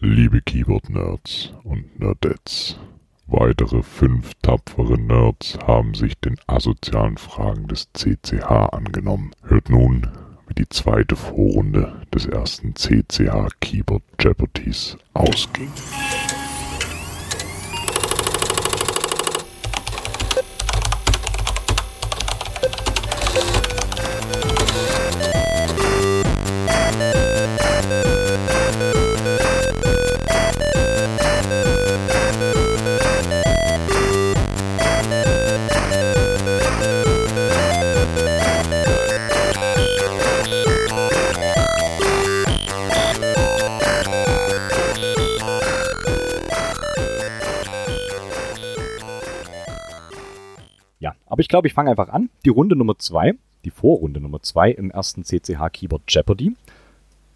Liebe Keyboard-Nerds und Nerdettes, weitere fünf tapfere Nerds haben sich den asozialen Fragen des CCH angenommen. Hört nun, wie die zweite Vorrunde des ersten CCH Keyboard Jeopardies ausging. Aber ich glaube, ich fange einfach an. Die Runde Nummer zwei, die Vorrunde Nummer zwei im ersten CCH Keyboard Jeopardy.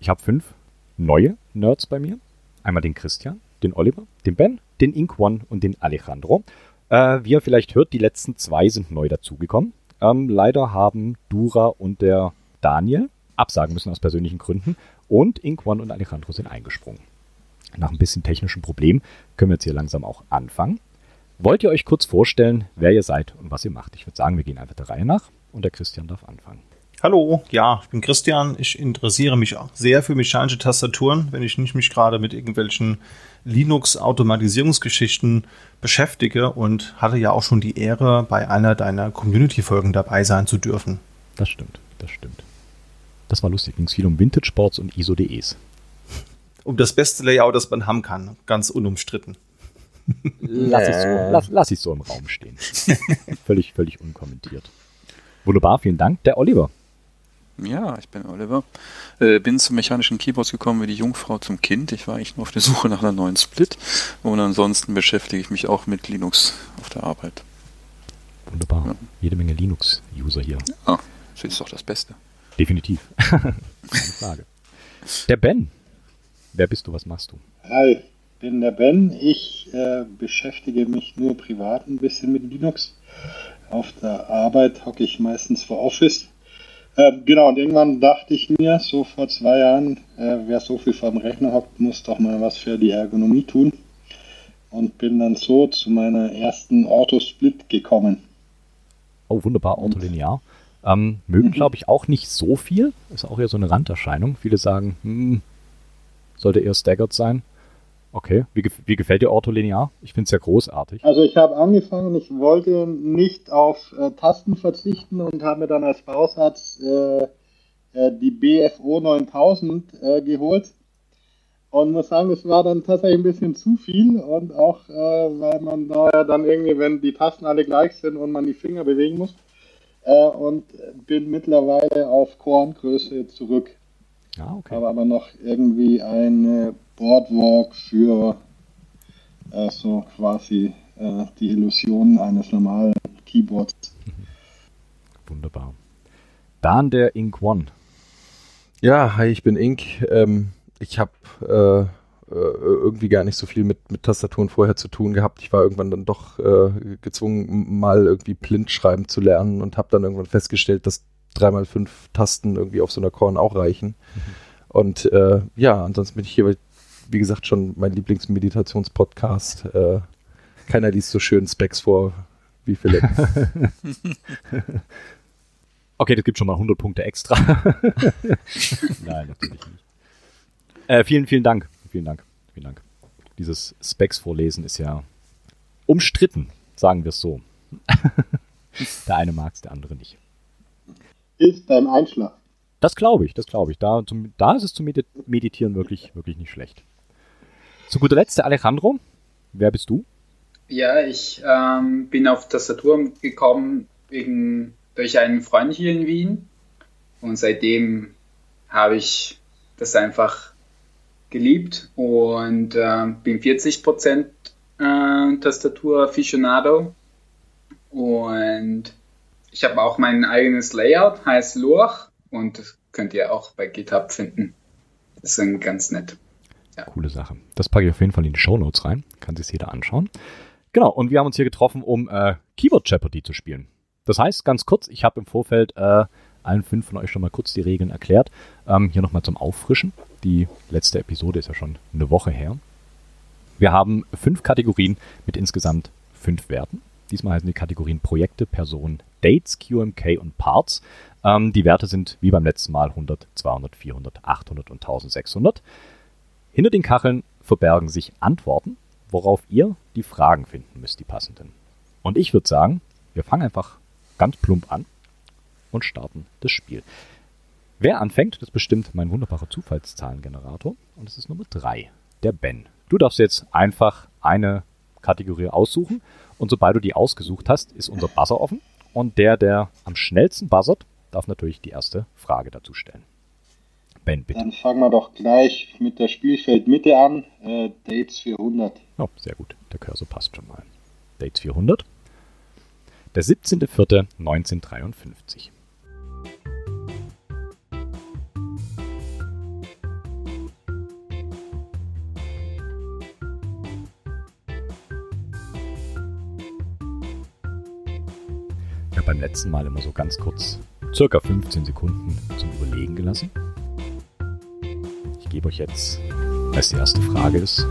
Ich habe fünf neue Nerds bei mir. Einmal den Christian, den Oliver, den Ben, den Ink One und den Alejandro. Äh, wie ihr vielleicht hört, die letzten zwei sind neu dazugekommen. Ähm, leider haben Dura und der Daniel absagen müssen aus persönlichen Gründen und Ink One und Alejandro sind eingesprungen. Nach ein bisschen technischen Problem können wir jetzt hier langsam auch anfangen. Wollt ihr euch kurz vorstellen, wer ihr seid und was ihr macht? Ich würde sagen, wir gehen einfach der Reihe nach und der Christian darf anfangen. Hallo, ja, ich bin Christian. Ich interessiere mich auch sehr für mechanische Tastaturen, wenn ich nicht mich gerade mit irgendwelchen Linux-Automatisierungsgeschichten beschäftige und hatte ja auch schon die Ehre, bei einer deiner Community-Folgen dabei sein zu dürfen. Das stimmt, das stimmt. Das war lustig. Ging es viel um Vintage-Boards und ISO-DEs. Um das beste Layout, das man haben kann. Ganz unumstritten. Lass ich so, lass, lass ich so im Raum stehen. völlig, völlig unkommentiert. Wunderbar, vielen Dank. Der Oliver. Ja, ich bin Oliver. Äh, bin zum mechanischen Keyboards gekommen wie die Jungfrau zum Kind. Ich war eigentlich nur auf der Suche nach einer neuen Split. Und ansonsten beschäftige ich mich auch mit Linux auf der Arbeit. Wunderbar. Ja. Jede Menge Linux-User hier. Ah, das ist doch das Beste. Definitiv. Keine Frage. Der Ben. Wer bist du? Was machst du? Hi, bin der Ben. Ich äh, beschäftige mich nur privat ein bisschen mit Linux. Auf der Arbeit hocke ich meistens vor Office. Äh, genau, und irgendwann dachte ich mir, so vor zwei Jahren, äh, wer so viel vor dem Rechner hockt, muss doch mal was für die Ergonomie tun. Und bin dann so zu meiner ersten Autosplit gekommen. Oh, wunderbar, Autolinear. Ähm, mögen, Mhm. glaube ich, auch nicht so viel. Ist auch eher so eine Randerscheinung. Viele sagen, hm, sollte eher staggered sein. Okay, wie, wie gefällt dir Autolinear? Ich finde es ja großartig. Also ich habe angefangen, ich wollte nicht auf äh, Tasten verzichten und habe mir dann als Bausatz äh, äh, die BFO 9000 äh, geholt. Und muss sagen, das war dann tatsächlich ein bisschen zu viel und auch, äh, weil man da ja dann irgendwie, wenn die Tasten alle gleich sind und man die Finger bewegen muss, äh, und bin mittlerweile auf Korngröße zurück. Ja, okay. Habe aber noch irgendwie eine Boardwalk für äh, so quasi äh, die Illusion eines normalen Keyboards. Wunderbar. Dann der Ink One. Ja, hi, ich bin Ink. Ähm, ich habe äh, äh, irgendwie gar nicht so viel mit, mit Tastaturen vorher zu tun gehabt. Ich war irgendwann dann doch äh, gezwungen, mal irgendwie blind schreiben zu lernen und habe dann irgendwann festgestellt, dass dreimal fünf Tasten irgendwie auf so einer Korn auch reichen. Und äh, ja, ansonsten bin ich hier, wie gesagt, schon mein Lieblingsmeditationspodcast. Äh, keiner liest so schön Specs vor wie Philipp. Okay, das gibt schon mal 100 Punkte extra. Nein, natürlich nicht. Äh, vielen, vielen Dank. Vielen Dank. Vielen Dank. Dieses Specs vorlesen ist ja umstritten, sagen wir es so. der eine mag es, der andere nicht. Ist beim Einschlag. Das glaube ich, das glaube ich. Da, zum, da ist es zum Medi- Meditieren wirklich, wirklich nicht schlecht. Zu guter Letzt der Alejandro. Wer bist du? Ja, ich ähm, bin auf Tastatur gekommen wegen, durch einen Freund hier in Wien und seitdem habe ich das einfach geliebt und ähm, bin 40% äh, Tastatur-Aficionado und ich habe auch mein eigenes Layout, heißt Lurch und das könnt ihr auch bei GitHub finden. Das ist ganz nett. Coole Sache. Das packe ich auf jeden Fall in die Show Notes rein. Kann sich jeder anschauen. Genau, und wir haben uns hier getroffen, um äh, Keyboard Jeopardy zu spielen. Das heißt, ganz kurz, ich habe im Vorfeld äh, allen fünf von euch schon mal kurz die Regeln erklärt. Ähm, hier nochmal zum Auffrischen. Die letzte Episode ist ja schon eine Woche her. Wir haben fünf Kategorien mit insgesamt fünf Werten. Diesmal heißen die Kategorien Projekte, Personen, Dates, QMK und Parts. Ähm, die Werte sind wie beim letzten Mal 100, 200, 400, 800 und 1600. Hinter den Kacheln verbergen sich Antworten, worauf ihr die Fragen finden müsst, die passenden. Und ich würde sagen, wir fangen einfach ganz plump an und starten das Spiel. Wer anfängt, das bestimmt mein wunderbarer Zufallszahlengenerator. Und es ist Nummer 3, der Ben. Du darfst jetzt einfach eine Kategorie aussuchen. Und sobald du die ausgesucht hast, ist unser Buzzer offen. Und der, der am schnellsten buzzert, darf natürlich die erste Frage dazu stellen. Ben, bitte. Dann fangen wir doch gleich mit der Spielfeldmitte an. Äh, Dates 400. Oh, sehr gut. Der Cursor passt schon mal. Dates 400. Der 17.04.1953. Ich habe beim letzten Mal immer so ganz kurz, circa 15 Sekunden zum Überlegen gelassen. Ich gebe euch jetzt, als die erste Frage ist,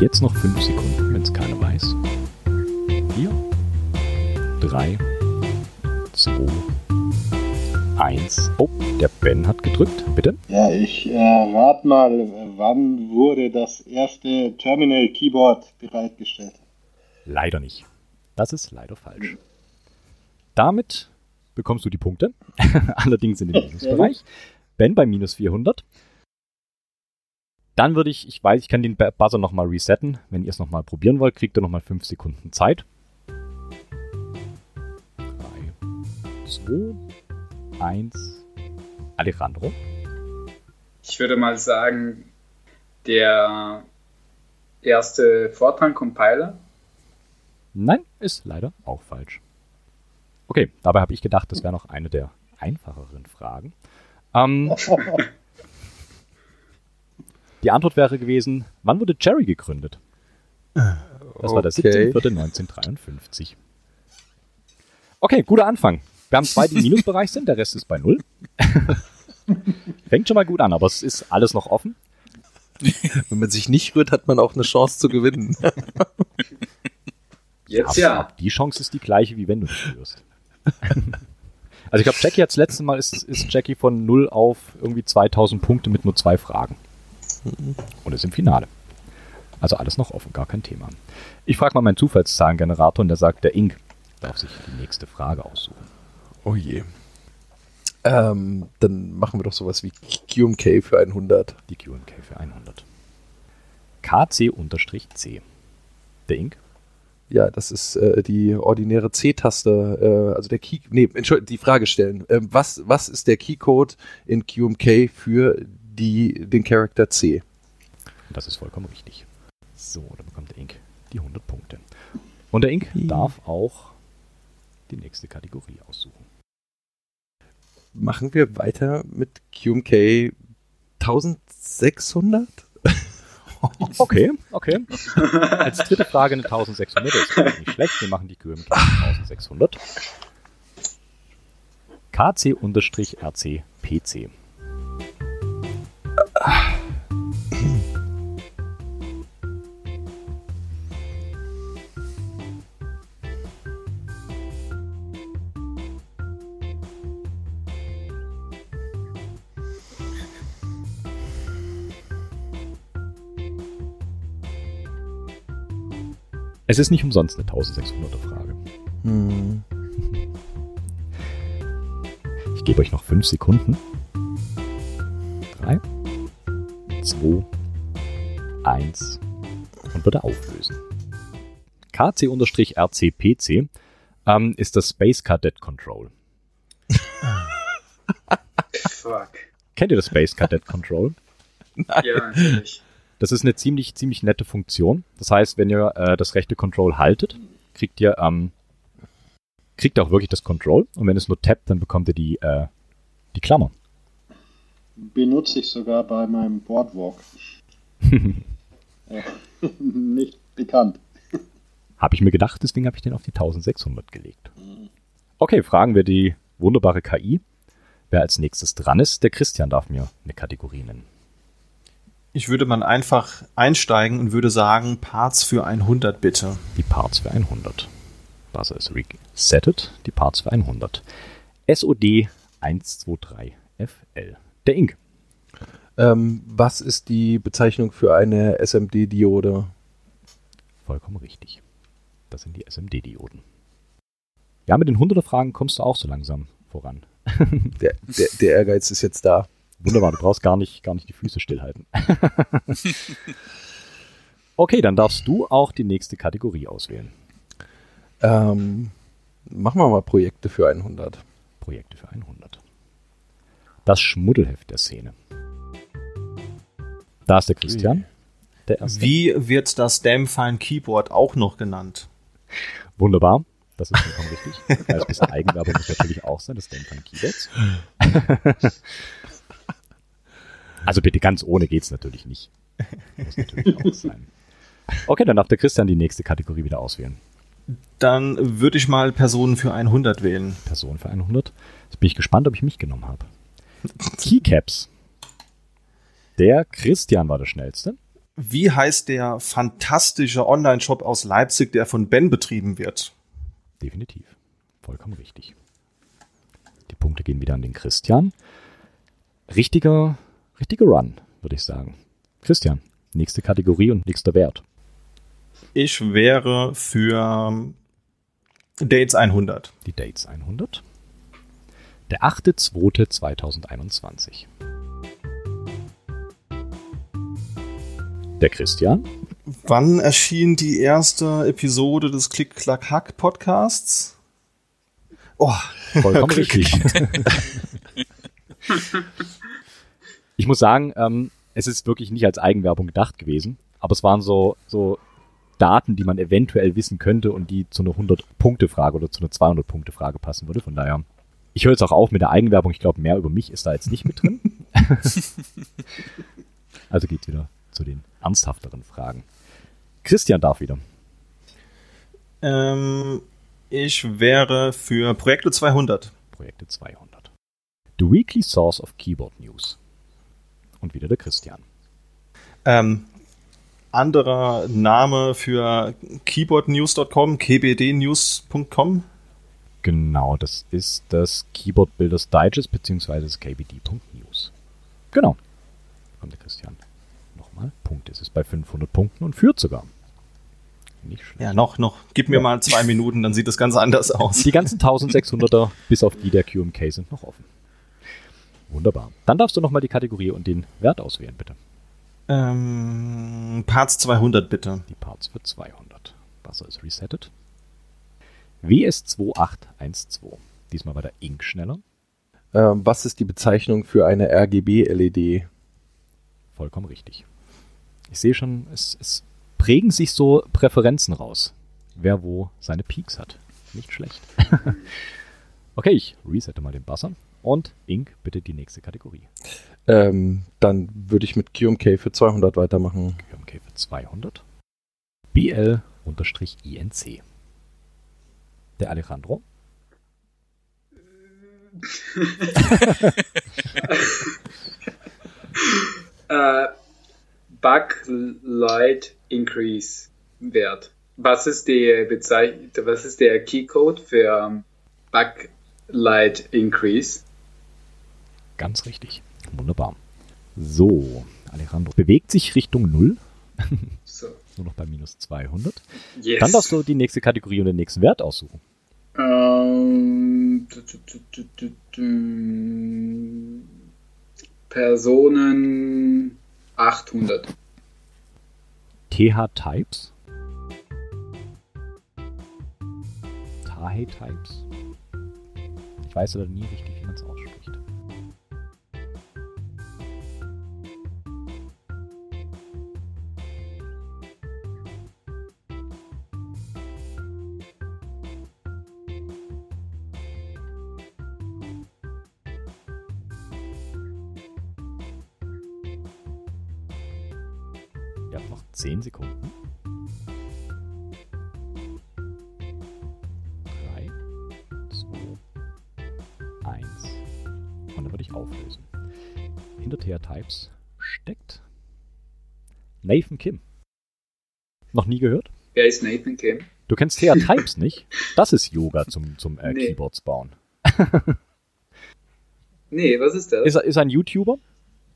jetzt noch 5 Sekunden, wenn es keiner weiß. 4, 3, 2, 1. Oh, der Ben hat gedrückt. Bitte? Ja, ich äh, rat mal, wann wurde das erste Terminal Keyboard bereitgestellt? Leider nicht. Das ist leider falsch. Damit bekommst du die Punkte. Allerdings in den Minusbereich. Ben bei minus 400. Dann würde ich, ich weiß, ich kann den Buzzer nochmal resetten. Wenn ihr es nochmal probieren wollt, kriegt ihr nochmal 5 Sekunden Zeit. 3, 2, 1. Alejandro. Ich würde mal sagen, der erste Fortran Compiler. Nein, ist leider auch falsch. Okay, dabei habe ich gedacht, das wäre noch eine der einfacheren Fragen. Ähm, die Antwort wäre gewesen, wann wurde Jerry gegründet? Das war der Okay. 17.04.1953. Okay, guter Anfang. Wir haben zwei, die im Minusbereich sind, der Rest ist bei Null. Fängt schon mal gut an, aber es ist alles noch offen. Wenn man sich nicht rührt, hat man auch eine Chance zu gewinnen. Jetzt Aber ja. Die Chance ist die gleiche, wie wenn du dich rührst. also ich glaube, Jackie hat das letzte Mal ist, ist Jackie von 0 auf irgendwie 2000 Punkte mit nur zwei Fragen. Und ist im Finale. Also alles noch offen, gar kein Thema. Ich frage mal meinen Zufallszahlengenerator und der sagt, der Ink darf sich die nächste Frage aussuchen. Oh je. Ähm, dann machen wir doch sowas wie QMK für 100. Die QMK für 100. KC-C. Der Ink? Ja, das ist äh, die ordinäre C-Taste, äh, also der Key, nee, Entschuldigung, die Frage stellen. Ähm, was, was ist der Keycode in QMK für die, den Charakter C? Das ist vollkommen richtig. So, dann bekommt der Ink die 100 Punkte. Und der Ink Ja. darf auch die nächste Kategorie aussuchen. Machen wir weiter mit QMK 1600? Okay, okay. Als dritte Frage eine 1600 ist auch nicht schlecht. Wir machen die QMK 1600. KC-RC Es ist nicht umsonst eine 1600er Frage. Hm. Ich gebe euch noch 5 Sekunden. 3, 2, 1 und würde auflösen. KC-RCPC ähm, ist das Space Cadet Control. Fuck. Kennt ihr das Space Cadet Control? Ja, natürlich. Das ist eine ziemlich, ziemlich nette Funktion. Das heißt, wenn ihr äh, das rechte Control haltet, kriegt ihr, ähm, kriegt auch wirklich das Control. Und wenn es nur tappt, dann bekommt ihr die, äh, die Klammer. Benutze ich sogar bei meinem Boardwalk. äh, nicht bekannt. Habe ich mir gedacht, deswegen habe ich den auf die 1600 gelegt. Okay, fragen wir die wunderbare KI. Wer als nächstes dran ist, der Christian darf mir eine Kategorie nennen. Ich würde mal einfach einsteigen und würde sagen, Parts für 100 bitte. Die Parts für 100. Buzzer ist resettet. Die Parts für 100. SOD 123FL. Der Ink. Ähm, was ist die Bezeichnung für eine SMD-Diode? Vollkommen richtig. Das sind die SMD-Dioden. Ja, mit den 100er Fragen kommst du auch so langsam voran. Der, der, der Ehrgeiz ist jetzt da. Wunderbar, du brauchst gar nicht, gar nicht die Füße stillhalten. okay, dann darfst du auch die nächste Kategorie auswählen. Ähm, machen wir mal Projekte für 100. Projekte für 100. Das Schmuddelheft der Szene. Da ist der Christian. Der erste. Wie wird das Damn Keyboard auch noch genannt? Wunderbar. Das ist vollkommen richtig. Ein bisschen Eigenwerbung muss natürlich auch sein, das Damn Keyboards. also bitte ganz ohne geht's natürlich nicht. Muss natürlich auch sein. Okay, dann darf der Christian die nächste Kategorie wieder auswählen. Dann würde ich mal Personen für 100 wählen. Person für 100. Jetzt bin ich gespannt, ob ich mich genommen habe. Keycaps. Der Christian war der schnellste. Wie heißt der fantastische Online-Shop aus Leipzig, der von Ben betrieben wird? Definitiv. Vollkommen richtig. Die Punkte gehen wieder an den Christian. Richtiger, richtiger Run, würde ich sagen. Christian, nächste Kategorie und nächster Wert. Ich wäre für Dates 100. Die Dates 100. Der 8.2.2021. Der Christian. Wann erschien die erste Episode des Klick-Klack-Hack-Podcasts? Oh, Vollkommen richtig. ich muss sagen, ähm, es ist wirklich nicht als Eigenwerbung gedacht gewesen, aber es waren so, so Daten, die man eventuell wissen könnte und die zu einer 100-Punkte-Frage oder zu einer 200-Punkte-Frage passen würde. Von daher, ich höre jetzt auch auf mit der Eigenwerbung. Ich glaube, mehr über mich ist da jetzt nicht mit drin. also geht's wieder zu den ernsthafteren Fragen. Christian darf wieder. ähm, ich wäre für Projekte 200. Projekte 200. The Weekly Source of Keyboard News. Und wieder der Christian. Ähm, anderer Name für keyboardnews.com, kbdnews.com. Genau, das ist das Keyboard Builders Digest beziehungsweise das kbd.news. Genau. Kommt der Christian. Nochmal. Punkt. Es ist bei 500 Punkten und führt sogar. Nicht schlecht. Ja, noch, noch. Gib mir mal zwei Minuten, dann sieht das ganz anders aus. Die ganzen 1600er, bis auf die der QMK, sind noch offen. Wunderbar. Dann darfst du nochmal die Kategorie und den Wert auswählen, bitte. Ähm, Parts 200 bitte. Die Parts für 200. Wasser ist resettet. WS2812. Diesmal war der Ink schneller. Ähm, was ist die Bezeichnung für eine RGB-LED? Vollkommen richtig. Ich sehe schon, es, es prägen sich so Präferenzen raus. Wer wo seine Peaks hat. Nicht schlecht. okay, ich resette mal den Buzzer. Und Ink, bitte die nächste Kategorie. Ähm, dann würde ich mit QMK für 200 weitermachen. QMK für 200. BL-INC. Der Alejandro. Äh, Backlight Increase Wert. Was ist die Bezeichnung, was ist der Keycode für ähm, Backlight Increase? Ganz richtig. Wunderbar. So, Alejandro bewegt sich Richtung Null. So. Nur noch bei minus 200. Yes. Dann darfst du die nächste Kategorie und den nächsten Wert aussuchen. Ähm. Personen 800. TH-Types. Tahe-Types. Ich weiß aber nie wie ausspricht. Ihr Types steckt Nathan Kim. Noch nie gehört? Wer ist Nathan Kim? Du kennst TR Types nicht? Das ist Yoga zum, zum äh, Nee. Keyboards bauen. Nee, was ist das? Ist, ist ein YouTuber,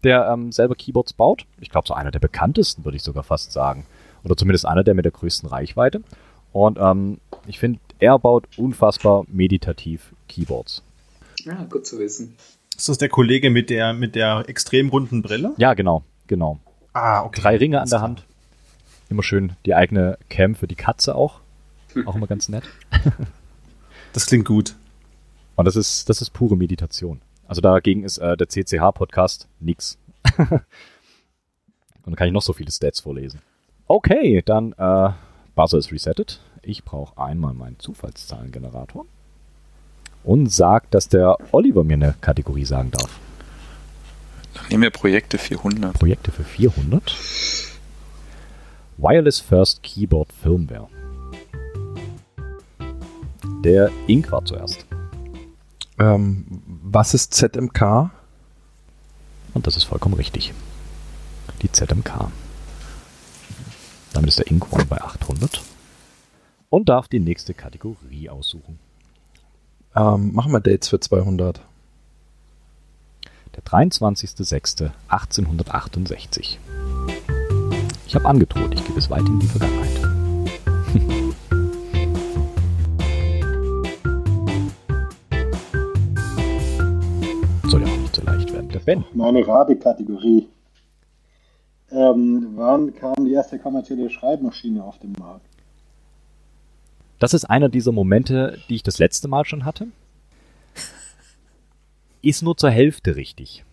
der ähm, selber Keyboards baut. Ich glaube, so einer der bekanntesten, würde ich sogar fast sagen. Oder zumindest einer der mit der größten Reichweite. Und ähm, ich finde, er baut unfassbar meditativ Keyboards. Ja, gut zu wissen. Ist das der Kollege mit der, mit der extrem runden Brille? Ja, genau, genau. Ah, okay. Drei Ringe an der Hand. Immer schön die eigene Cam für die Katze auch. Auch immer ganz nett. Das klingt gut. Und das ist, das ist pure Meditation. Also dagegen ist äh, der CCH-Podcast nix. Und dann kann ich noch so viele Stats vorlesen. Okay, dann äh, Buzzer ist resettet. Ich brauche einmal meinen Zufallszahlengenerator. Und sagt, dass der Oliver mir eine Kategorie sagen darf. Dann nehmen wir Projekte 400. Projekte für 400. Wireless First Keyboard Firmware. Der Ink war zuerst. Ähm, was ist ZMK? Und das ist vollkommen richtig. Die ZMK. Damit ist der Ink One bei 800. Und darf die nächste Kategorie aussuchen. Ähm, machen wir Dates für 200. Der 23.06.1868. Ich habe angedroht, ich gebe es weit in die Vergangenheit. Soll ja auch nicht so leicht werden. Der Ben. Meine Radekategorie. Ähm, wann kam die erste kommerzielle Schreibmaschine auf den Markt? Das ist einer dieser Momente, die ich das letzte Mal schon hatte. Ist nur zur Hälfte richtig.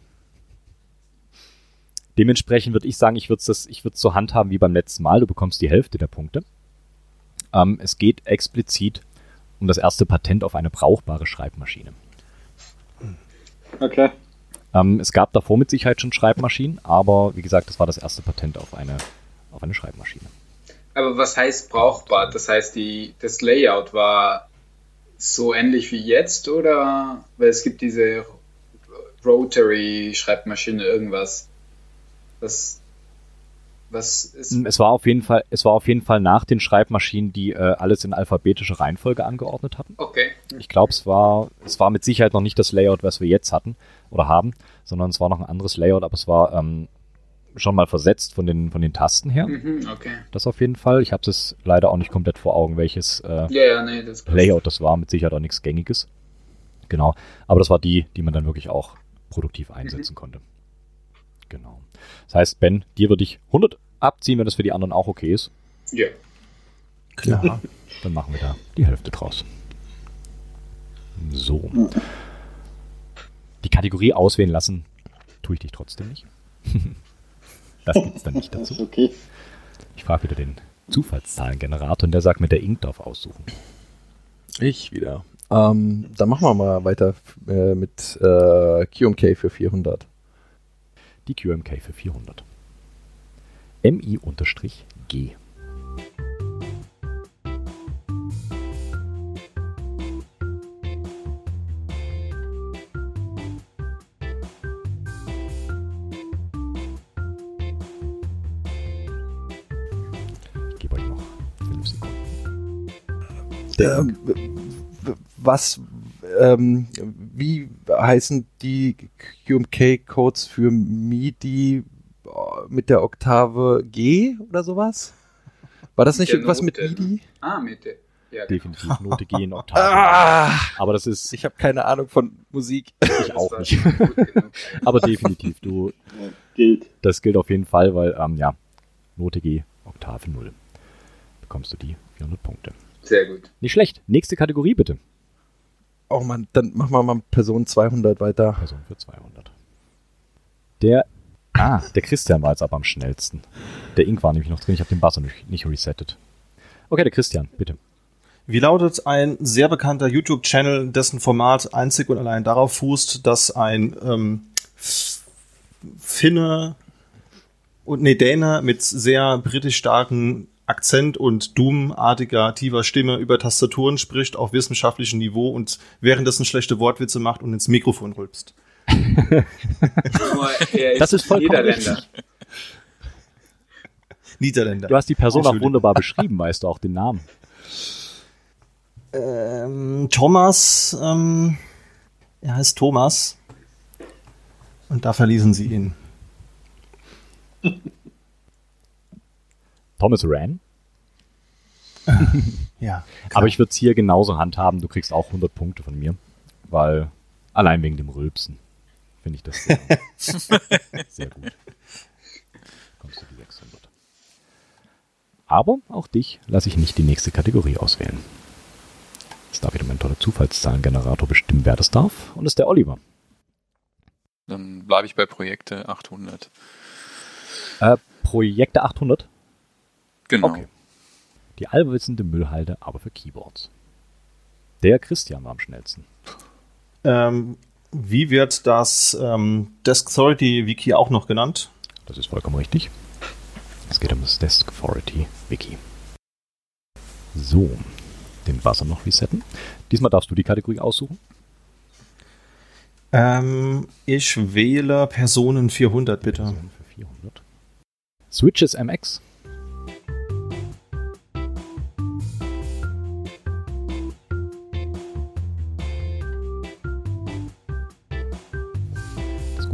Dementsprechend würde ich sagen, ich würde es so handhaben wie beim letzten Mal. Du bekommst die Hälfte der Punkte. Ähm, es geht explizit um das erste Patent auf eine brauchbare Schreibmaschine. Okay. Ähm, es gab davor mit Sicherheit schon Schreibmaschinen, aber wie gesagt, das war das erste Patent auf eine, auf eine Schreibmaschine. Aber was heißt brauchbar? Das heißt, die, das Layout war so ähnlich wie jetzt oder? Weil es gibt diese Rotary-Schreibmaschine, irgendwas. Was, was ist. Es war auf jeden Fall, es war auf jeden Fall nach den Schreibmaschinen, die äh, alles in alphabetischer Reihenfolge angeordnet hatten. Okay. Ich glaube, es war, es war mit Sicherheit noch nicht das Layout, was wir jetzt hatten oder haben, sondern es war noch ein anderes Layout, aber es war ähm, schon mal versetzt von den, von den Tasten her. Mhm, okay. Das auf jeden Fall. Ich habe es leider auch nicht komplett vor Augen, welches äh, Ja, ja, nee, das. Layout das war. Mit Sicherheit auch nichts Gängiges. Genau. Aber das war die, die man dann wirklich auch produktiv einsetzen konnte. Genau. Das heißt, Ben, dir würde ich 100 abziehen, wenn das für die anderen auch okay ist. Ja. Klar. Dann machen wir da die Hälfte draus. So. Die Kategorie auswählen lassen, tue ich dich trotzdem nicht. das gibt es dann nicht dazu. okay. Ich frage wieder den Zufallszahlengenerator und der sagt, mit der Ink darf aussuchen. Ich wieder. Ähm, dann machen wir mal weiter äh, mit äh, QMK für 400. Die QMK für 400. MI-G. Ähm, w- w- was, ähm, wie heißen die QMK-Codes für MIDI äh, mit der Oktave G oder sowas? War das nicht irgendwas mit. MIDI? Ah, Mitte. Ja, genau. Definitiv Note G in Oktaven. Ah, Aber das ist ich habe keine Ahnung von Musik. ich Das auch nicht. Aber definitiv, du, Ja, gilt. das gilt auf jeden Fall, weil, ähm, ja, Note G, Oktave 0. Bekommst du die 400 Punkte. Sehr gut. Nicht schlecht. Nächste Kategorie bitte. Oh Mann, dann machen wir mal Person 200 weiter. Person für 200. Der, ah, der Christian war jetzt aber am schnellsten. Der Ink war nämlich noch drin. Ich habe den Buzzer nicht, nicht resettet. Okay, der Christian, bitte. Wie lautet ein sehr bekannter YouTube-Channel, dessen Format einzig und allein darauf fußt, dass ein ähm, Finne und nee, Däne mit sehr britisch starken Akzent und Doom-artiger, tiefer Stimme über Tastaturen spricht auf wissenschaftlichem Niveau und währenddessen schlechte Wortwitze macht und ins Mikrofon rülpst. Das ist vollkommen Niederländer. richtig. Niederländer. Du hast die Person auch wunderbar beschrieben, weißt du auch den Namen. Ähm, Thomas, ähm, er heißt Thomas. Und da verließen sie ihn. Thomas Ran. Ja. Aber ich würde es hier genauso handhaben. Du kriegst auch 100 Punkte von mir. Weil allein wegen dem Rülpsen finde ich das sehr, sehr gut. Kommst du die 600. Aber auch dich lasse ich nicht die nächste Kategorie auswählen. Jetzt darf wieder mein toller Zufallszahlengenerator bestimmen, wer das darf. Und das ist der Oliver. Dann bleibe ich bei Projekte 800. Äh, Projekte 800. Genau. Okay. Die allwissende Müllhalde, aber für Keyboards. Der Christian war am schnellsten. Ähm, wie wird das ähm, Desk Authority Wiki auch noch genannt? Das ist vollkommen richtig. Es geht um das Desk Authority Wiki. So, den Buzzer noch resetten. Diesmal darfst du die Kategorie aussuchen. Ähm, ich wähle Personen 400, bitte. Person für 400. Switches MX.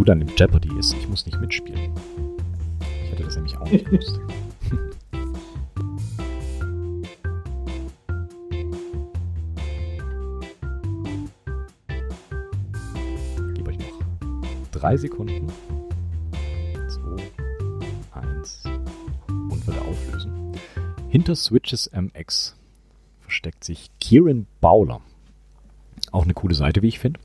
An dem Jeopardy ist, ich muss nicht mitspielen. Ich hätte das nämlich auch nicht gewusst. Ich gebe euch noch drei Sekunden. Zwei, eins und würde auflösen. Hinter Switches MX versteckt sich Kieran Bowler. Auch eine coole Seite, wie ich finde.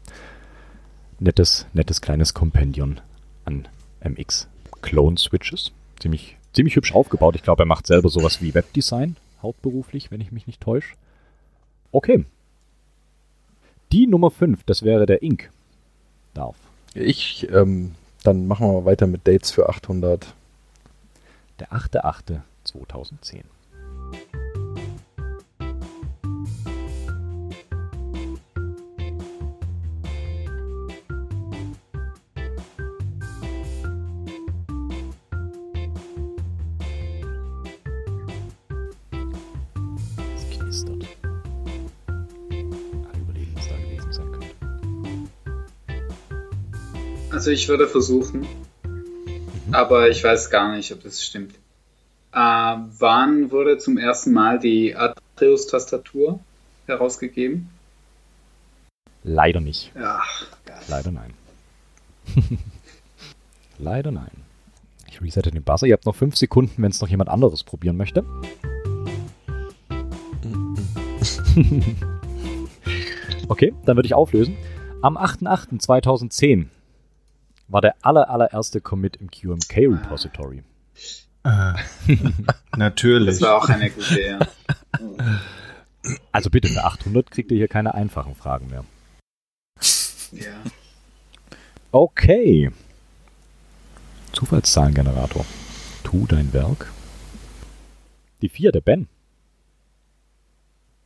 Nettes, nettes kleines Kompendion an MX Clone Switches. Ziemlich, ziemlich hübsch aufgebaut. Ich glaube, er macht selber sowas wie Webdesign, hauptberuflich, wenn ich mich nicht täusche. Okay. Die Nummer 5, das wäre der Ink. Darf. Ich, ähm, dann machen wir mal weiter mit Dates für 800. Der 8.8.2010. Also ich würde versuchen, aber ich weiß gar nicht, ob das stimmt. Äh, wann wurde zum ersten Mal die Atreus-Tastatur herausgegeben? Leider nicht. Ja, Leider nein. Leider nein. Ich resette den Buzzer. Ihr habt noch fünf Sekunden, wenn es noch jemand anderes probieren möchte. okay, dann würde ich auflösen. Am 8.8.2010 war der aller, allererste Commit im QMK Repository. Äh, natürlich. das war auch eine gute, ja. Also bitte, für 800 kriegt ihr hier keine einfachen Fragen mehr. ja. Okay. Zufallszahlengenerator. Tu dein Werk. Die 4, der Ben.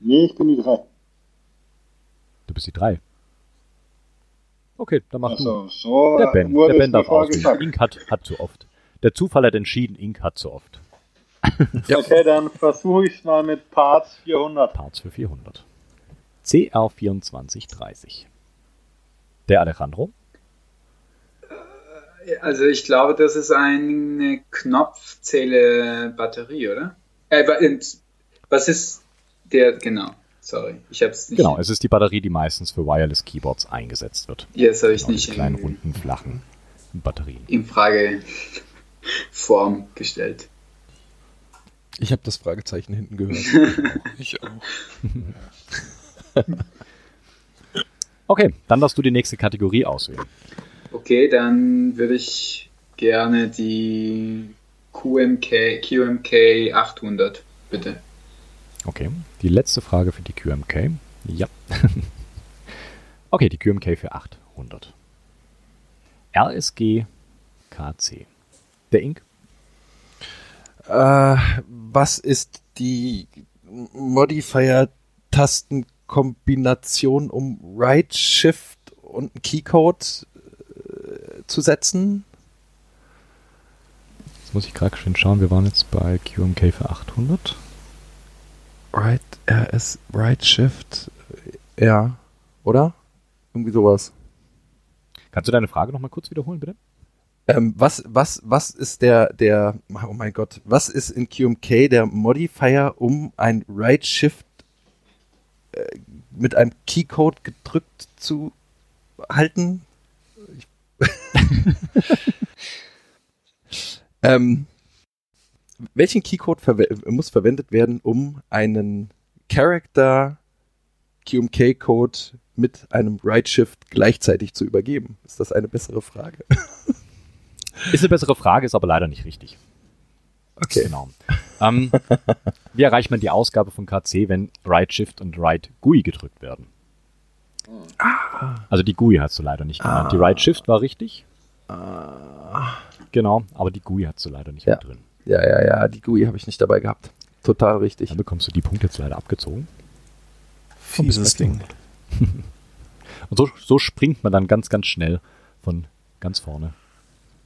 Nee, ich bin die drei. Du bist die 3. Okay, dann mach du. Also, so Der Ben. Der Ben darf vorgesagt. Ink hat, hat zu oft. Der Zufall hat entschieden, Ink hat zu oft. Okay, dann versuche ich es mal mit Parts 400. Parts für 400. CR2430. Der Alejandro. Also ich glaube, das ist eine Knopfzähle-Batterie, oder? Äh, was ist der, genau, sorry, ich habe es nicht. Genau, es ist die Batterie, die meistens für Wireless Keyboards eingesetzt wird. Jetzt habe ich Genau, nicht diese kleinen, in, runden, flachen Batterien. in Frage Form gestellt. Ich habe das Fragezeichen hinten gehört. Ich auch. Okay, dann darfst du die nächste Kategorie auswählen. Okay, dann würde ich gerne die QMK, QMK 800, bitte. Okay, die letzte Frage für die QMK. Ja. okay, die QMK für 800. RSG KC. Der Ink. äh, was ist die Modifier-Tastenkombination, um Right Shift und einen Keycode zu setzen. Jetzt muss ich gerade schön schauen, wir waren jetzt bei QMK für 800. Right, RS, Right Shift, ja, oder? Irgendwie sowas. Kannst du deine Frage nochmal kurz wiederholen, bitte? Ähm, was, was, was ist der, der, oh mein Gott, was ist in QMK der Modifier, um ein Right Shift äh, mit einem Keycode gedrückt zu halten? ähm, welchen Keycode verwe muss verwendet werden, um einen Character QMK-Code mit einem Right Shift gleichzeitig zu übergeben? Ist das eine bessere Frage? Ist eine bessere Frage, ist aber leider nicht richtig. Okay. Genau. Ähm, wie erreicht man die Ausgabe von KC, wenn Right Shift und Right GUI gedrückt werden? Also die GUI hast du leider nicht genannt. Die Right Shift war richtig. Genau, aber die GUI hast du leider nicht Ja. mit drin. Ja, ja, ja, die GUI habe ich nicht dabei gehabt. Total richtig. Dann bekommst du die Punkte jetzt leider abgezogen. Fieses Ding. Und so, so springt man dann ganz, ganz schnell von ganz vorne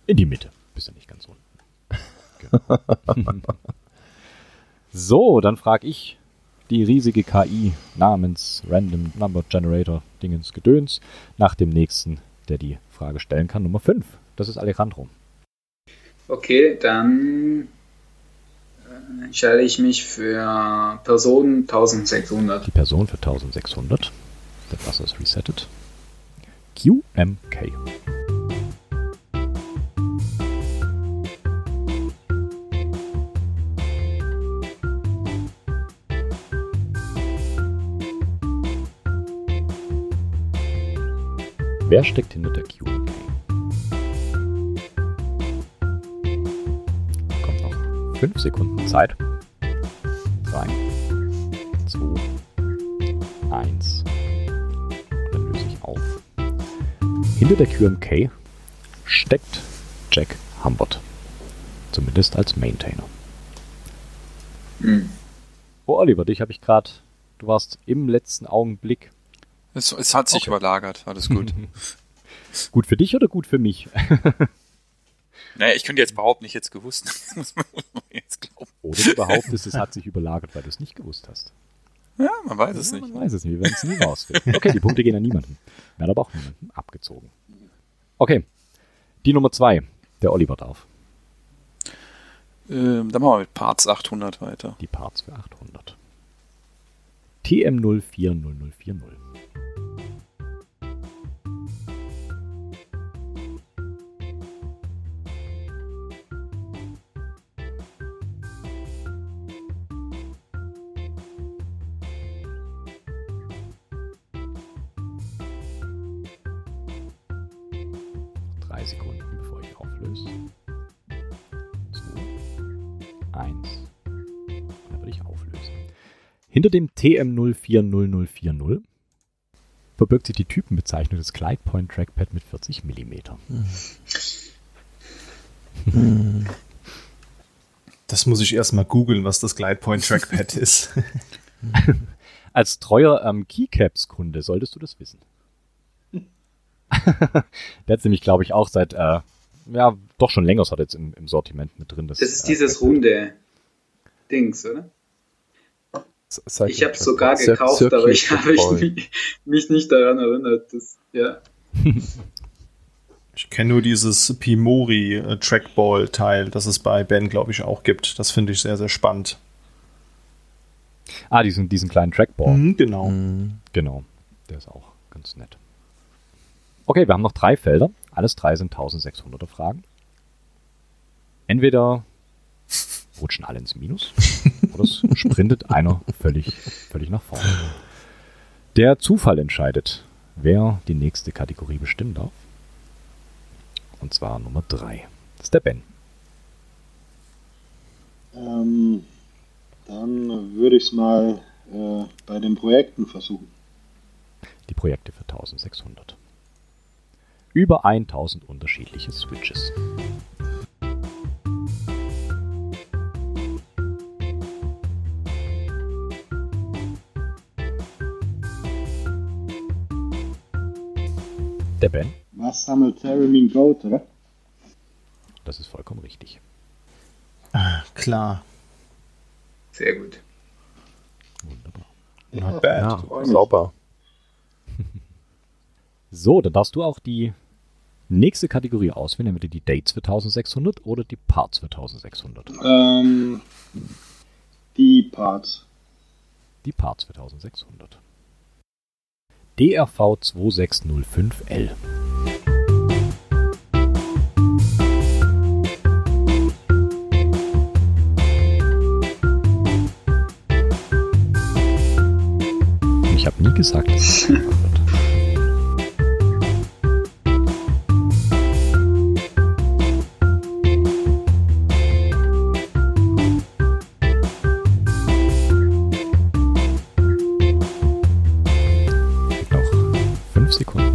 in die Mitte. Bist ja nicht ganz unten. Genau. so, dann frage ich die riesige KI namens Random Number Generator Dingens Gedöns nach dem nächsten, der die Frage stellen kann. Nummer 5. Das ist Alejandro. Okay, dann äh, entscheide ich mich für Person 1600. Die Person für 1600. Der Buzzer ist resettet. QMK. Wer steckt hinter der QMK? Noch 5 Sekunden Zeit. 3, 2, 1. Dann löse ich auf. Hinter der QMK steckt Jack Humbert. Zumindest als Maintainer. Hm. Oh, Oliver, dich habe ich gerade. Du warst im letzten Augenblick. Es, es hat sich Okay. überlagert, alles gut. Gut für dich oder gut für mich? naja, ich könnte jetzt behaupten, ich hätte es gewusst. Muss man jetzt glauben. Oder du behauptest, es hat sich überlagert, weil du es nicht gewusst hast. Ja, man weiß es Ja, nicht. Man weiß es nicht, wir werden es nie rausfinden. Okay, die Punkte gehen an niemanden. Werden aber auch niemanden abgezogen. Okay, die Nummer zwei, der Oliver darf. Ähm, dann machen wir mit Parts 800 weiter. Die Parts für 800. TM040040. Hinter dem TM040040 verbirgt sich die Typenbezeichnung des Glidepoint Trackpad mit 40 mm. Das muss ich erstmal googeln, was das Glidepoint Trackpad ist. Als treuer ähm, Keycaps-Kunde solltest du das wissen. Der hat nämlich, glaube ich, auch seit, äh, ja, doch schon länger hat er jetzt im, im Sortiment mit drin. Das ist dieses runde Dings, oder? Ich habe es sogar gekauft, Circuit aber ich habe mich, mich nicht daran erinnert. Das, ja. Ich kenne nur dieses Pimori äh, Trackball-Teil, das es bei Ben, glaube ich, auch gibt. Das finde ich sehr, sehr spannend. Ah, diesen, diesen kleinen Trackball. Mhm, genau. Mhm. Genau, der ist auch ganz nett. Okay, wir haben noch drei Felder. Alles drei sind 1600er Fragen. Entweder rutschen alle ins Minus oder es sprintet einer völlig, völlig nach vorne. Der Zufall entscheidet, wer die nächste Kategorie bestimmen darf. Und zwar Nummer drei. Das ist der Ben. Ähm, dann würde ich es mal äh, bei den Projekten versuchen. Die Projekte für 1600. Über 1000 unterschiedliche Switches. Ben? Was Assemble Theremin Goat, oder? Das ist vollkommen richtig. Klar. Sehr gut. Wunderbar. Not bad. Ja, sauber. So, dann darfst du auch die nächste Kategorie auswählen, entweder die Dates für 1600 oder die Parts für 1600. Ähm, die Parts. Die Parts für 1600. DRV 2605L. Ich habe nie gesagt, dass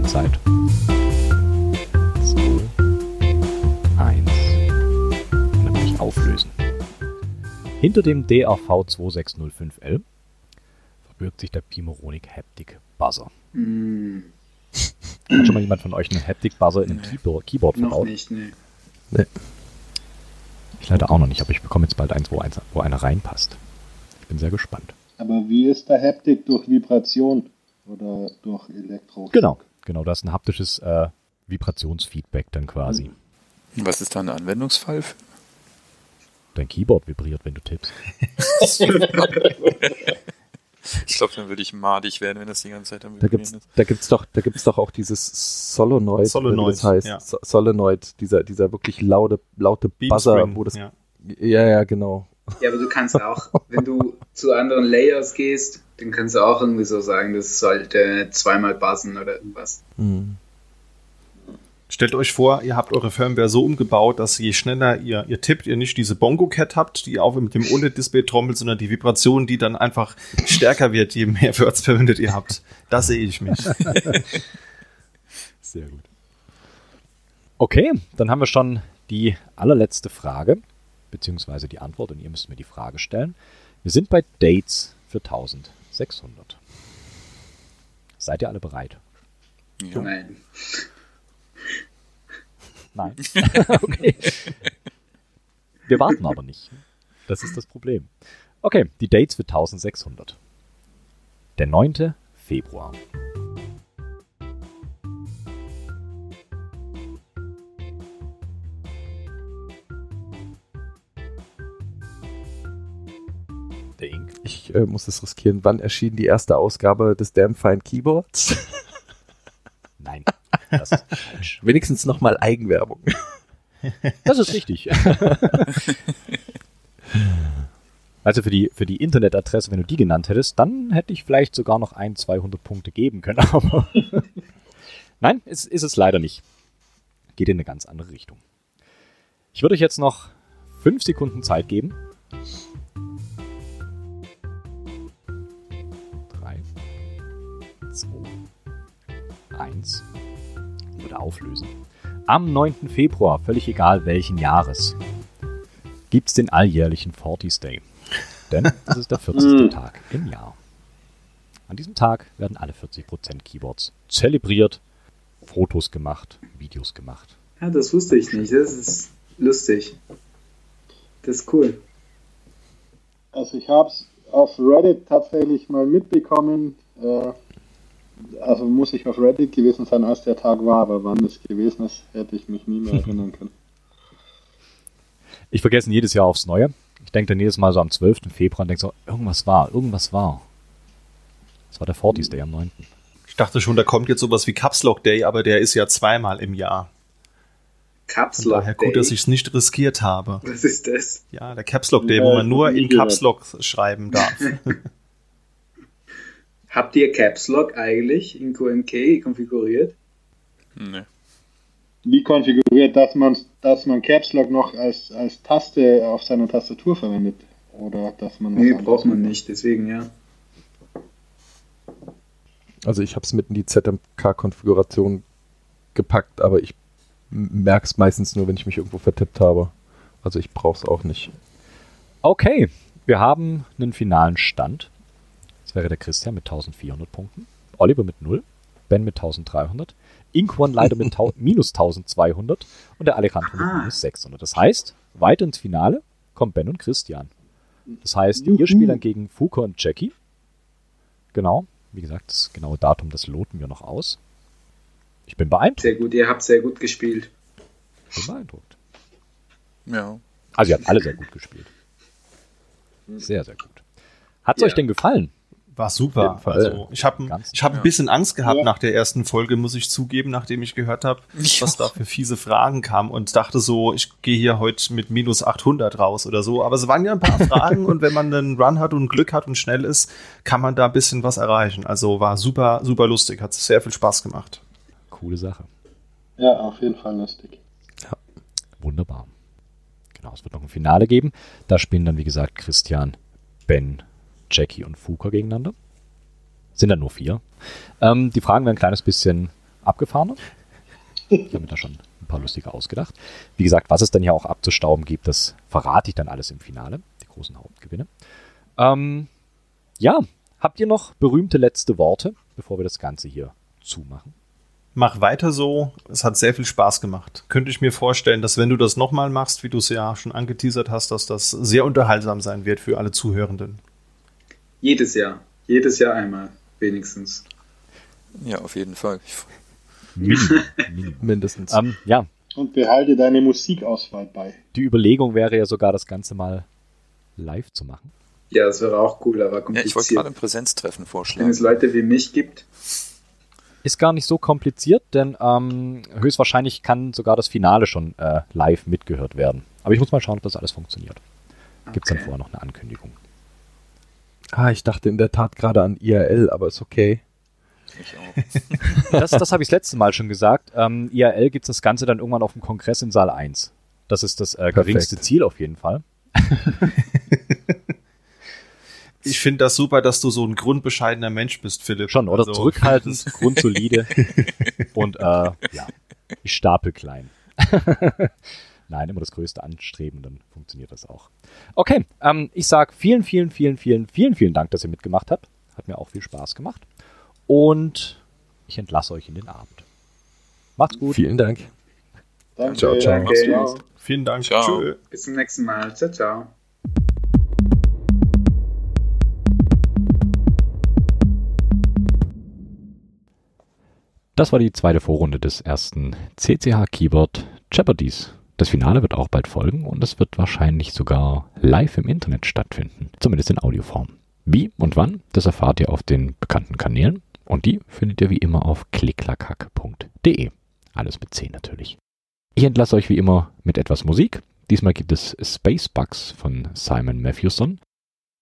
5 Sekunden Zeit. 2, 1. Und dann will ich auflösen. Hinter dem DAV 2605L verbirgt sich der Pimoronic Haptic Buzzer. Mm, Hat schon mal jemand von euch einen Haptic Buzzer in einem Keyboard, Keyboard noch verbaut? nicht, nee. Ich leider auch noch nicht, aber ich bekomme jetzt bald eins, wo, eins, wo einer reinpasst. Ich bin sehr gespannt. Aber wie ist der Haptik durch Vibration oder durch Elektro? Genau, genau, das ist ein haptisches äh, Vibrationsfeedback dann quasi. Was ist da ein Anwendungsfall für? Dein Keyboard vibriert, wenn du tippst. Ich glaube, dann würde ich madig werden, wenn das die ganze Zeit am Da gibt's, ist. da gibt's doch, da gibt's doch auch dieses Solenoid, Solenoid, wie das heißt. ja. So- Solenoid, dieser, dieser wirklich laute, laute Buzzer, wo das, ja. ja, ja, genau. Ja, aber du kannst auch, wenn du zu anderen Layers gehst, dann kannst du auch irgendwie so sagen, das sollte zweimal buzzen oder irgendwas. Hm. Stellt euch vor, ihr habt eure Firmware so umgebaut, dass je schneller ihr, ihr tippt, ihr nicht diese Bongo-Cat habt, die auch mit dem OLED-Display trommelt, sondern die Vibration, die dann einfach stärker wird, je mehr Words verwendet ihr habt. Da sehe ich mich. Sehr gut. Okay, dann haben wir schon die allerletzte Frage, beziehungsweise die Antwort, und ihr müsst mir die Frage stellen. Wir sind bei Dates für 1600. Seid ihr alle bereit? Ja. Nein. Nein. okay. Wir warten aber nicht. Das ist das Problem. Okay, die Dates für 1600. Der 9. Februar. Äh, muss es riskieren. Wann erschien die erste Ausgabe des Damn Fine Keyboards? Nein, das ist falsch. Wenigstens nochmal Eigenwerbung. Das ist richtig. Also für die, für die Internetadresse, wenn du die genannt hättest, dann hätte ich vielleicht sogar noch ein, 200 Punkte geben können. Aber nein, ist, ist es leider nicht. Geht in eine ganz andere Richtung. Ich würde euch jetzt noch fünf Sekunden Zeit geben. 1 oder auflösen. Am 9. Februar, völlig egal welchen Jahres, gibt es den alljährlichen 40 Day. Denn es ist der 40. Hm. Tag im Jahr. An diesem Tag werden alle 40% Keyboards zelebriert, Fotos gemacht, Videos gemacht. Ja, das wusste ich nicht. Das ist lustig. Das ist cool. Also ich habe es auf Reddit tatsächlich mal mitbekommen. Äh also muss ich auf Reddit gewesen sein, als der Tag war, aber wann das gewesen ist, hätte ich mich nie mehr erinnern können. Ich vergesse ihn jedes Jahr aufs Neue. Ich denke dann jedes Mal so am 12. Februar und denke so, irgendwas war, irgendwas war. Das war der 40s Day am 9. Ich dachte schon, da kommt jetzt sowas wie Caps Lock Day, aber der ist ja zweimal im Jahr. Caps Lock daher Day. gut, dass ich es nicht riskiert habe. Was ist das? Ja, der Caps Lock Day, wo Ja, man nur in. Caps Lock schreiben darf. Habt ihr Caps Lock eigentlich in QMK konfiguriert? Nee. Wie konfiguriert, dass man, dass man Caps Lock noch als, als Taste auf seiner Tastatur verwendet? Oder dass man Nee, braucht man nicht, deswegen ja. Also ich habe es mit in die ZMK-Konfiguration gepackt, aber ich merke es meistens nur, wenn ich mich irgendwo vertippt habe. Also ich brauche es auch nicht. Okay, wir haben einen finalen Stand. Wäre der Christian mit 1400 Punkten, Oliver mit 0 Ben mit 1300, Inquan leider mit minus 1200 und der Alejandro mit minus 600. Das heißt, weiter ins Finale kommen Ben und Christian. Das heißt, Juhu. ihr spielt dann gegen Fuko und Jackie. Genau. Wie gesagt, das genaue Datum, das loten wir noch aus. Ich bin beeindruckt. Sehr gut, ihr habt sehr gut gespielt. Ich bin beeindruckt. Ja. Also, ihr habt alle sehr gut gespielt. Sehr, sehr gut. Hat es Ja. euch denn gefallen? War super. jeden Fall. Also, ich habe ich hab ja. ein bisschen Angst gehabt Ja. nach der ersten Folge, muss ich zugeben, nachdem ich gehört habe, was da für fiese Fragen kamen und dachte so, ich gehe hier heute mit minus 800 raus oder so. Aber es waren ja ein paar Fragen und wenn man einen Run hat und Glück hat und schnell ist, kann man da ein bisschen was erreichen. Also war super, super lustig, hat sehr viel Spaß gemacht. Coole Sache. Ja, auf jeden Fall lustig. Wunderbar. Genau, es wird noch ein Finale geben. Da spielen dann, wie gesagt, Christian, Ben, Jackie und Fuka gegeneinander. Sind dann nur vier. Ähm, die Fragen werden ein kleines bisschen abgefahrener. Ich habe mir da schon ein paar lustige ausgedacht. Wie gesagt, was es dann ja auch abzustauben gibt, das verrate ich dann alles im Finale. Die großen Hauptgewinne. Ähm, ja, habt ihr noch berühmte letzte Worte, bevor wir das Ganze hier zumachen? Mach weiter so. Es hat sehr viel Spaß gemacht. Könnte ich mir vorstellen, dass wenn du das nochmal machst, wie du es ja schon angeteasert hast, dass das sehr unterhaltsam sein wird für alle Zuhörenden. Jedes Jahr. Jedes Jahr einmal, wenigstens. Ja, auf jeden Fall. Mindestens. ähm, ja, Und behalte deine Musikauswahl bei. Die Überlegung wäre ja sogar, das Ganze mal live zu machen. Ja, das wäre auch cool, aber ja, ich wollte kompliziert. gerade ein Präsenztreffen Wenn vorschlagen. es Leute wie mich gibt, Ist gar nicht so kompliziert, denn ähm, höchstwahrscheinlich kann sogar das Finale schon äh, live mitgehört werden. Aber ich muss mal schauen, ob das alles funktioniert. Gibt es dann Okay. vorher noch eine Ankündigung. Ah, ich dachte in der Tat gerade an IRL, aber ist okay. Ich auch. Das, das habe ich das letzte Mal schon gesagt. Ähm, IRL gibt es das Ganze dann irgendwann auf dem Kongress in Saal 1. Das ist das äh, geringste Perfekt. Ziel auf jeden Fall. Ich finde das super, dass du so ein grundbescheidener Mensch bist, Philipp. Schon, oder? Also, Zurückhaltend, grundsolide und äh, ja, ich stapel klein. Nein, immer das Größte anstreben, dann funktioniert das auch. Okay, ähm, ich sag vielen, vielen, vielen, vielen, vielen, vielen Dank, dass ihr mitgemacht habt. Hat mir auch viel Spaß gemacht. Und ich entlasse euch in den Abend. Macht's gut. Vielen Dank. Danke. Ciao, ciao. Danke. Ciao. Vielen Dank. Ciao. Tschö. bis zum nächsten Mal. Ciao, ciao. Das war die zweite Vorrunde des ersten CCH Keyboard Jeopardies. Das Finale wird auch bald folgen und es wird wahrscheinlich sogar live im Internet stattfinden, zumindest in Audioform. Wie und wann, das erfahrt ihr auf den bekannten Kanälen und die findet ihr wie immer auf klicklackhack.de. Alles mit C natürlich. Ich entlasse euch wie immer mit etwas Musik. Diesmal gibt es Space Bugs von Simon Matthewson.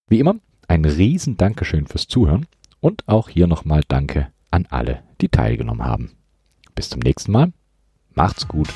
Wie immer ein riesen Dankeschön fürs Zuhören und auch hier nochmal Danke an alle, die teilgenommen haben. Bis zum nächsten Mal. Macht's gut.